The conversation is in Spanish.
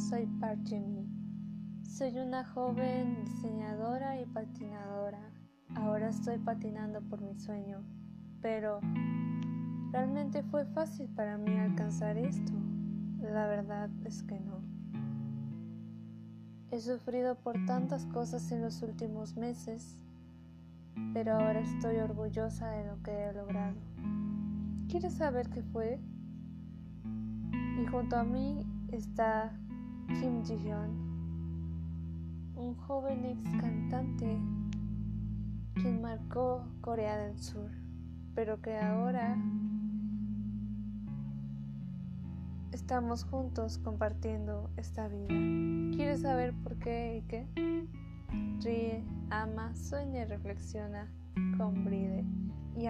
soy Park Jimin. Soy una joven diseñadora y patinadora. Ahora estoy patinando por mi sueño, pero ¿realmente fue fácil para mí alcanzar esto? La verdad es que no. He sufrido por tantas cosas en los últimos meses, pero ahora estoy orgullosa de lo que he logrado. ¿Quieres saber qué fue? Y junto a mí está Kim Ji-hyun, un joven ex cantante quien marcó Corea del Sur, pero que ahora estamos juntos compartiendo esta vida. ¿Quieres saber por qué y qué? Ríe, ama, sueña y reflexiona con Bride y